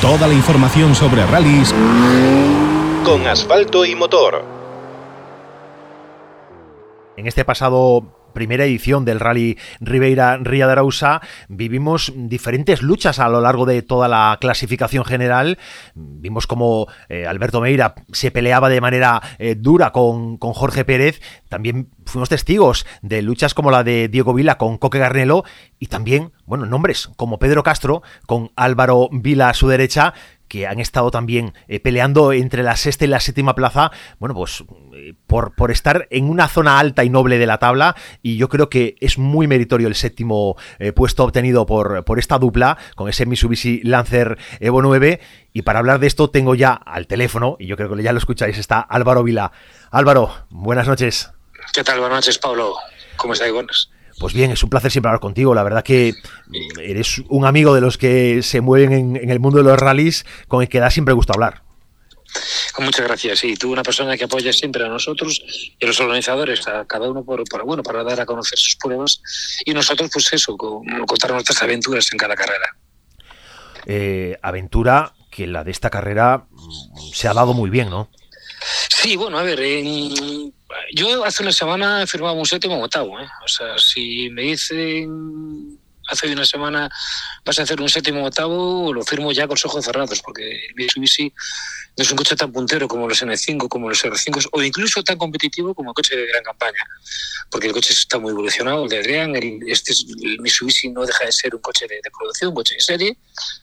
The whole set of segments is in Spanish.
Toda la información sobre rallies con asfalto y motor. En este pasado primera edición del Rally Ribeira Ría de Arausa vivimos diferentes luchas a lo largo de toda la clasificación general. Vimos como eh, Alberto Meira se peleaba de manera eh, dura con, con, Jorge Pérez. También fuimos testigos de luchas como la de Diego Vila con Coque Garnelo y también, bueno, nombres como Pedro Castro con Álvaro Vila a su derecha que han estado también eh, peleando entre la sexta y la séptima plaza, bueno, pues eh, por, estar en una zona alta y noble de la tabla, y yo creo que es muy meritorio el séptimo eh, puesto obtenido por, por esta dupla, con ese Mitsubishi Lancer Evo 9, y para hablar de esto tengo ya al teléfono, y yo creo que ya lo escucháis, está Álvaro Vila. Álvaro, buenas noches. ¿Qué tal? Buenas noches, Pablo. ¿Cómo estáis? Buenas. Pues bien, es un placer siempre hablar contigo. La verdad que eres un amigo de los que se mueven en, el mundo de los rallies con el que da siempre gusto hablar. Muchas gracias. Sí, tú una persona que apoya siempre a nosotros y a los organizadores, a cada uno por, bueno, para dar a conocer sus pruebas y nosotros, pues eso, contar nuestras aventuras en cada carrera. Eh, aventura que la de esta carrera se ha dado muy bien, ¿no? Sí, bueno, a ver, yo hace una semana firmaba un séptimo octavo, ¿eh? O sea, si me dicen hace una semana vas a hacer un séptimo octavo, lo firmo ya con los ojos cerrados, porque el Mitsubishi no es un coche tan puntero como los N5, como los R5, o incluso tan competitivo como el coche de gran campaña, porque el coche está muy evolucionado, el de Adrián, el, este Mitsubishi no deja de ser un coche de, producción, un coche de serie,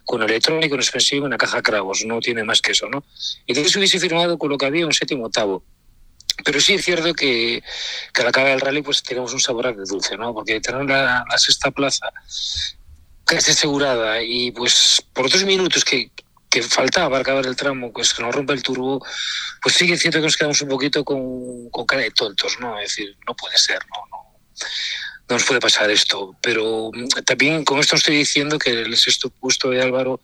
con electrónico, un expensivo y una caja Cravos, no tiene más que eso, ¿no? Entonces hubiese firmado con lo que había un séptimo octavo. Pero sí es cierto que, que al acabar el rally pues tenemos un sabor dulce, ¿no? Porque tener la, la sexta plaza casi asegurada y pues por otros minutos que, que faltaba para acabar el tramo, pues que nos rompe el turbo, pues sí que es que nos quedamos un poquito con, con cara de tontos, ¿no? Es decir, no puede ser, no no nos puede pasar esto. Pero mm, también con esto estoy diciendo que el sexto puesto de Álvaro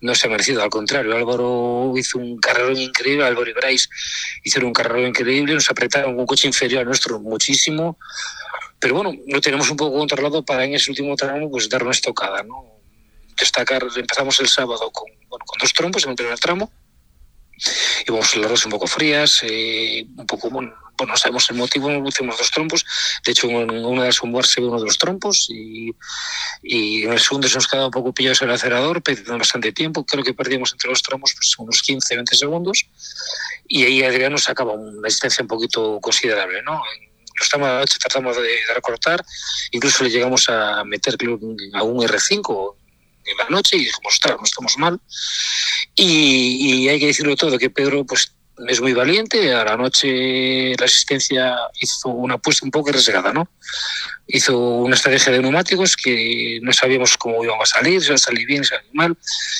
no se ha merecido, al contrario, Álvaro hizo un carrerón increíble, Álvaro y Bryce hicieron un carrerón increíble, nos apretaron un coche inferior al nuestro muchísimo, pero bueno, lo tenemos un poco controlado para en ese último tramo pues dar una estocada, ¿no? Destacar, empezamos el sábado con, con dos trompos en el primer tramo, íbamos las dos un poco frías, eh, un poco, bueno, no sabemos el motivo, hicimos dos trompos. De hecho, en una de las onboard se ve uno de los trompos y, y en el segundo se nos quedaba un poco pillados el acelerador, perdiendo bastante tiempo. Creo que perdimos entre los tramos pues, unos 15, 20 segundos y ahí Adrián nos sacaba una distancia un poquito considerable. ¿no? los tramos tratamos de, de, recortar, incluso le llegamos a meter a un R5 en la noche y dijimos, ostras, no estamos mal. Y, y, hay que decirlo todo, que Pedro pues es muy valiente. A la noche la asistencia hizo una apuesta un poco arriesgada, ¿no? Hizo una estrategia de neumáticos que no sabíamos cómo íbamos a salir, si iba a salir bien, si iba a salir mal.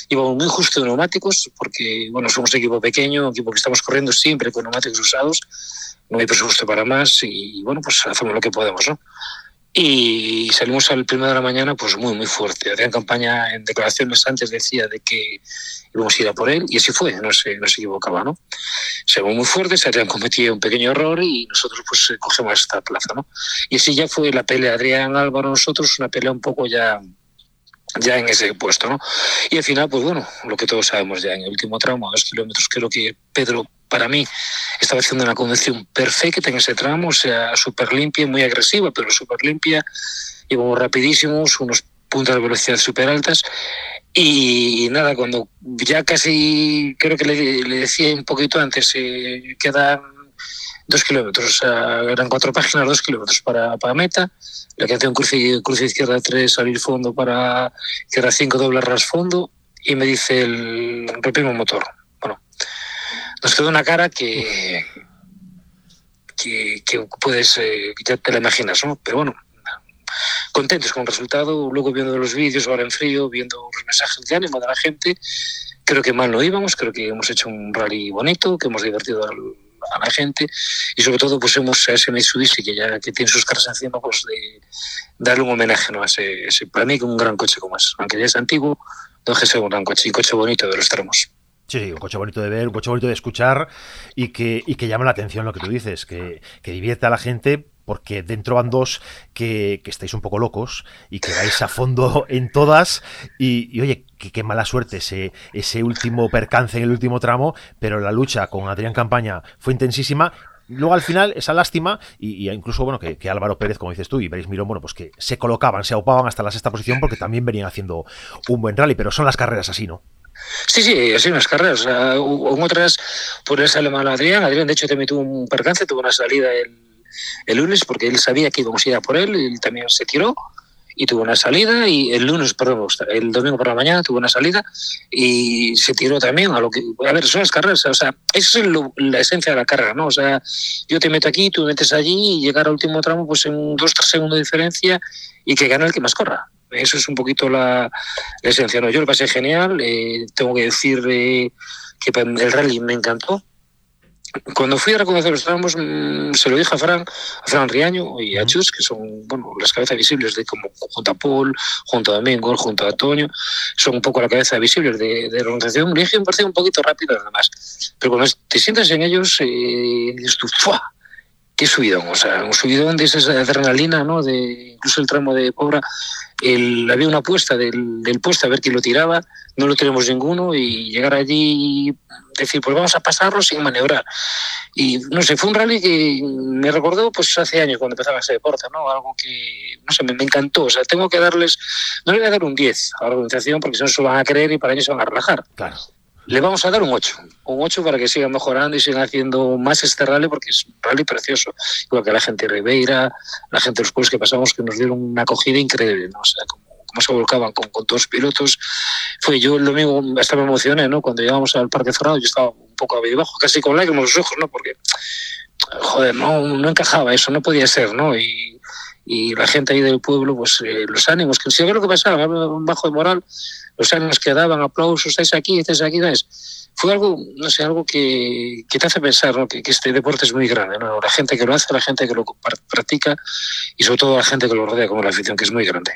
Íbamos muy justo de neumáticos porque, bueno, somos equipo pequeño, equipo que estamos corriendo siempre con neumáticos usados. No hay presupuesto para más y, bueno, pues hacemos lo que podemos, ¿no? Y salimos al primero de la mañana pues muy muy fuerte. Adrián Campaña en declaraciones antes decía de que íbamos a ir a por él y así fue, no se, no se equivocaba, ¿no? Se muy fuerte, se habían cometido un pequeño error y nosotros pues cogemos esta plaza, ¿no? Y así ya fue la pelea Adrián Álvaro nosotros, una pelea un poco ya ya en ese puesto, ¿no? Y al final, pues bueno, lo que todos sabemos ya en el último tramo, a dos kilómetros, creo que Pedro para mí estaba haciendo una conducción perfecta en ese tramo, o sea, súper limpia, muy agresiva, pero súper limpia, íbamos rapidísimos, unos puntos de velocidad súper altas. Y nada, cuando ya casi, creo que le, le decía un poquito antes, eh, quedan dos kilómetros, eran cuatro páginas, dos kilómetros para, para meta, la que hace un cruce, cruce izquierda 3, salir fondo para izquierda 5, doble ras fondo, y me dice el rompimos motor nos quedó una cara que, que, que puedes, eh, ya te la imaginas, ¿no? Pero bueno, contentos con el resultado, luego viendo los vídeos ahora en frío, viendo los mensajes de ánimo de la gente, creo que mal no íbamos, creo que hemos hecho un rally bonito, que hemos divertido al, a la gente y sobre todo pues hemos a ese Mitsubishi que ya que tiene sus caras encima pues de darle un homenaje ¿no? a ese, ese para mí un gran coche como es aunque ya es antiguo no es que sea un gran coche y coche bonito de los tramos Sí, un coche bonito de ver, un coche bonito de escuchar y que, y que llama la atención lo que tú dices, que, que divierte a la gente porque dentro van dos que, estáis un poco locos y que vais a fondo en todas. Y, oye, qué mala suerte ese, ese último percance en el último tramo, pero la lucha con Adrián Campaña fue intensísima. Luego al final esa lástima y, incluso bueno que, Álvaro Pérez, como dices tú, y Beris Mirón, bueno, pues que se colocaban, se aupaban hasta la sexta posición porque también venían haciendo un buen rally, pero son las carreras así, ¿no? Sí, sí, así unas carreras. En otras, por sale mal Adrián. Adrián, de hecho, también tuvo un percance, tuvo una salida el, el lunes porque él sabía que íbamos a ir a por él, él también se tiró y tuvo una salida y el lunes, perdón, el domingo por la mañana tuvo una salida y se tiró también a lo que, a ver, son las carreras, o sea, esa es la esencia de la carrera, ¿no? O sea, yo te meto aquí, tú metes allí y llegar al último tramo pues en dos, tres segundos de diferencia y que gane el que más corra. Eso es un poquito la, esencia, ¿no? Yo lo pasé genial, eh, tengo que decir eh, que el rally me encantó, cuando fui a reconocer los tramos, mm, se lo dije a Fran, a Fran Riaño y a Chus, que son bueno, las cabezas visibles de como junto a Paul, junto a Domingo, junto a Toño, son un poco la cabeza visible de, de la organización. Le dije me parecía un poquito rápido nada más. Pero cuando te sientas en ellos, eh, dices tú, ¡fua! Qué subidón, o sea, un subidón de esa adrenalina, ¿no? De incluso el tramo de Pobra, el, había una apuesta del, del a ver quién lo tiraba, no lo tenemos ninguno y llegar allí y decir, pues vamos a pasarlo sin maniobrar. Y no sé, fue un rally que me recordó pues hace años cuando empezaba ese deporte, ¿no? Algo que, no sé, me, encantó. O sea, tengo que darles, no le voy a dar un 10 a la organización porque si no se van a creer y para ellos se van a relajar. Claro le vamos a dar un 8. Un 8 para que siga mejorando y siga haciendo más este rally porque es un rally precioso. Igual que la gente de Ribeira, la gente de los pueblos que pasamos que nos dieron una acogida increíble. ¿no? O sea, como, se volcaban con, con, todos los pilotos. Fue yo el domingo, hasta me emocioné, ¿no? Cuando llegamos al Parque Cerrado, yo estaba un poco abajo, casi con lágrimas en los ojos, ¿no? Porque, joder, no, no encajaba eso, no podía ser, ¿no? Y, y la gente ahí del pueblo, pues eh, los ánimos, que si lo que pasaba, bajo de moral, los años que daban, aplausos, estáis aquí, estáis aquí, ¿sabes? Fue algo, no sé, algo que, que te hace pensar ¿no? que, que, este deporte es muy grande, ¿no? La gente que lo hace, la gente que lo practica y sobre todo la gente que lo rodea como la afición, que es muy grande.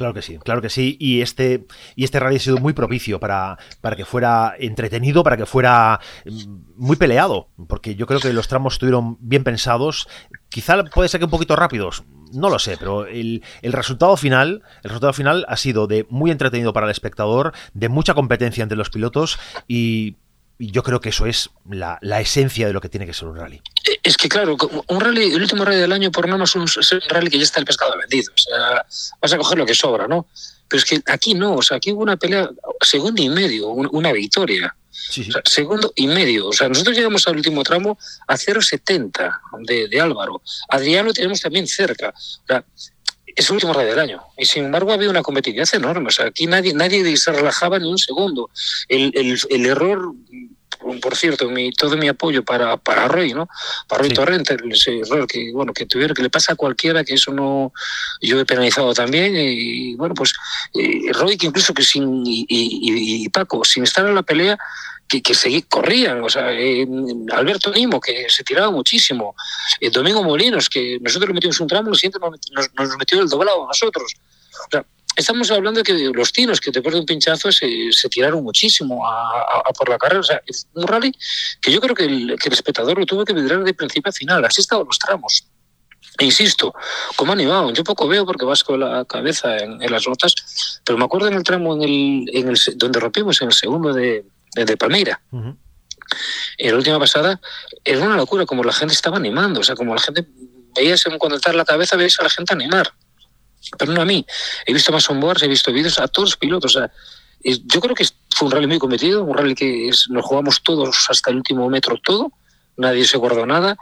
Claro que sí, claro que sí. Y este, y este rally ha sido muy propicio para, para que fuera entretenido, para que fuera mm, muy peleado, porque yo creo que los tramos estuvieron bien pensados. Quizá puede ser que un poquito rápidos, no lo sé, pero el, el, resultado final, el resultado final ha sido de muy entretenido para el espectador, de mucha competencia entre los pilotos y y yo creo que eso es la, esencia de lo que tiene que ser un rally. Es que claro, un rally, el último rally del año por nada es un, rally que ya está el pescado vendido. O sea, vas a coger lo que sobra, ¿no? Pero es que aquí no, o sea, aquí hubo una pelea, segundo y medio, una victoria. segundo y medio. O sea, nosotros llegamos al último tramo a 0,70 de, de Álvaro. Adrián lo tenemos también cerca. O sea, es el último rally del año. Y sin embargo había una competitividad enorme. O sea, aquí nadie, nadie se relajaba ni un segundo. El, el, el error por cierto, mi, todo mi apoyo para, para Roy, ¿no? Para Roy Torrente, ese error que, bueno, que tuviera, que le pasa a cualquiera, que eso no, yo he penalizado también, y bueno, pues eh, Roy que incluso que sin, y, y, Paco, sin estar en la pelea, que, que seguí, corrían, o sea, eh, Alberto Nimo, que se tiraba muchísimo, Domingo Molinos, que nosotros le metimos un tramo, lo siguiente nos, nos metió el doblado a nosotros. O sea, estamos hablando de que los tinos que después de un pinchazo se, se tiraron muchísimo a, por la carrera. O sea, es un rally que yo creo que el, que el espectador lo tuvo que vibrar de principio a final. Así estaban los tramos. E insisto, como animado, yo poco veo porque vas con la cabeza en, las notas, pero me acuerdo en el tramo en el, en el donde rompimos, en el segundo de, de, Palmeira. En la última pasada, era una locura como la gente estaba animando, o sea, como la gente veías cuando estar la cabeza, veías a la gente animar pero no a mí. He visto más onboards, he visto vídeos a todos los pilotos. O sea, yo creo que fue un rally muy cometido, un rally que es, nos jugamos todos hasta el último metro todo, nadie se guardó nada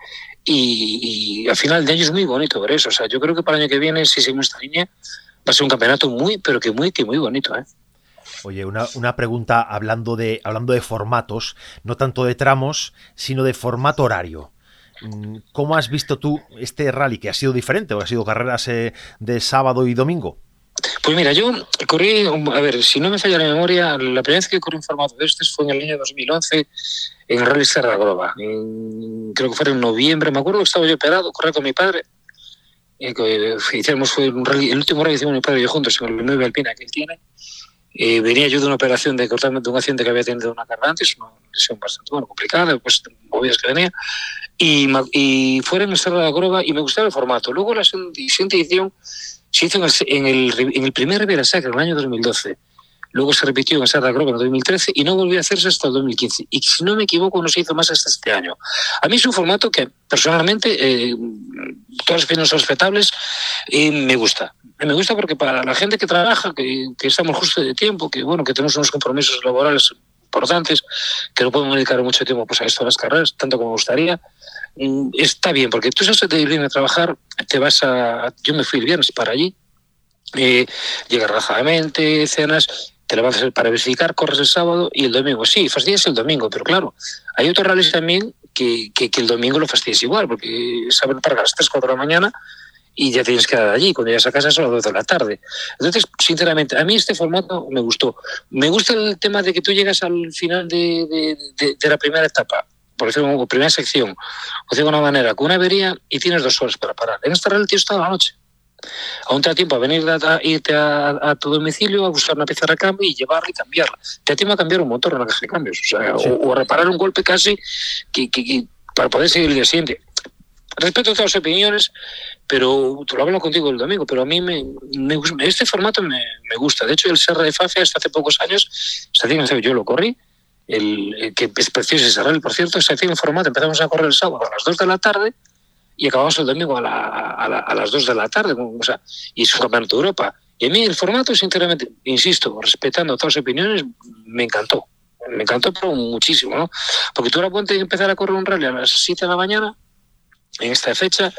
y, al final de año es muy bonito ver eso. O sea, yo creo que para el año que viene, si seguimos esta línea, va a ser un campeonato muy, pero que muy, que muy bonito. ¿eh? Oye, una, una, pregunta hablando de, hablando de formatos, no tanto de tramos, sino de formato horario. Mm, ¿Cómo has visto tú este rally que ha sido diferente o ha sido carreras eh, de sábado y domingo? Pues mira, yo corrí, a ver, si no me falla la memoria, la primera vez que corrí un formato de este fue en el año 2011 en el Rally Serra Groba. creo que fue en noviembre, me acuerdo que estaba yo operado, corrí con mi padre. Eh, hicimos fue un rally, el último rally que hicimos mi padre y yo juntos en el 9 Alpina que él tiene. Eh, venía yo de una operación de cortarme de un accidente que había tenido una carga antes, una lesión bastante bueno, complicada, pues movidas que venía y, fuera en el Cerro de la Grova y me gustaba el formato. Luego la siguiente edición se hizo en el, en el, primer Rivera Sacra, en el año 2012. Luego se repitió en Serra Grova en 2013 y no volvió a hacerse hasta el 2015. Y si no me equivoco, no se hizo más hasta este año. A mí es un formato que personalmente, eh, todas las opiniones respetables, y me gusta. Me gusta porque para la gente que trabaja, que, que estamos justo de tiempo, que bueno, que tenemos unos compromisos laborales importantes, que no podemos dedicar mucho tiempo pues, a esto de las carreras, tanto como me gustaría, mm, está bien, porque tú sabes de ir a trabajar, te vas a... Yo me fui el viernes para allí, eh, llegas relajadamente, cenas, te levantas para verificar, corres el sábado y el domingo. Sí, fastidias el domingo, pero claro, hay otros rallies también que, que, el domingo lo fastidias igual, porque saben para las 3, 4 de la mañana y ya tienes que dar allí. Cuando llegas a casa son las 12 de la tarde. Entonces, sinceramente, a mí este formato me gustó. Me gusta el tema de que tú llegas al final de, de, la primera etapa, por ejemplo, primera sección, o de alguna manera, con una avería y tienes dos horas para parar. En esta tío está la noche. Aún te da tiempo a venir a, irte a, tu domicilio a buscar una pieza de recambio y llevarla y cambiarla. Te da tiempo a cambiar un motor en la caja de cambios, o, a reparar un golpe casi que, para poder seguir el día siguiente. Respeto todas las opiniones, pero te lo hablo contigo el domingo, pero a mí me, este formato me, gusta. De hecho, el Serra de Fafia hasta hace pocos años, yo lo corrí, el, que es precioso ese por cierto, se hacía en formato, empezamos a correr el sábado a las 2 de la tarde y acabamos el domingo a, a, las 2 de la tarde, o sea, y es un campeonato de Europa. Y a mí el formato, sinceramente, insisto, respetando todas las opiniones, me encantó. Me encantó, pero muchísimo, ¿no? Porque tú ahora puedes empezar a correr un rally a las 7 de la mañana, en esta fecha,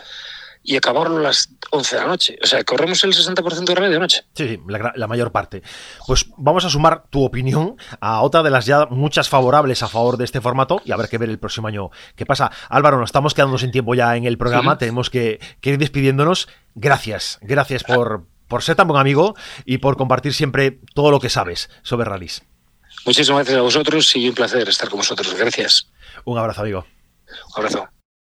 y acabarlo a las 11 de la noche. O sea, corremos el 60% de de noche. Sí, sí la, mayor parte. Pues vamos a sumar tu opinión a otra de las ya muchas favorables a favor de este formato y a ver qué ver el próximo año qué pasa. Álvaro, nos estamos quedando sin tiempo ya en el programa, tenemos que, ir despidiéndonos. Gracias, gracias por, por ser tan buen amigo y por compartir siempre todo lo que sabes sobre rallies. Muchísimas gracias a vosotros y un placer estar con vosotros. Gracias. Un abrazo, amigo. Un abrazo.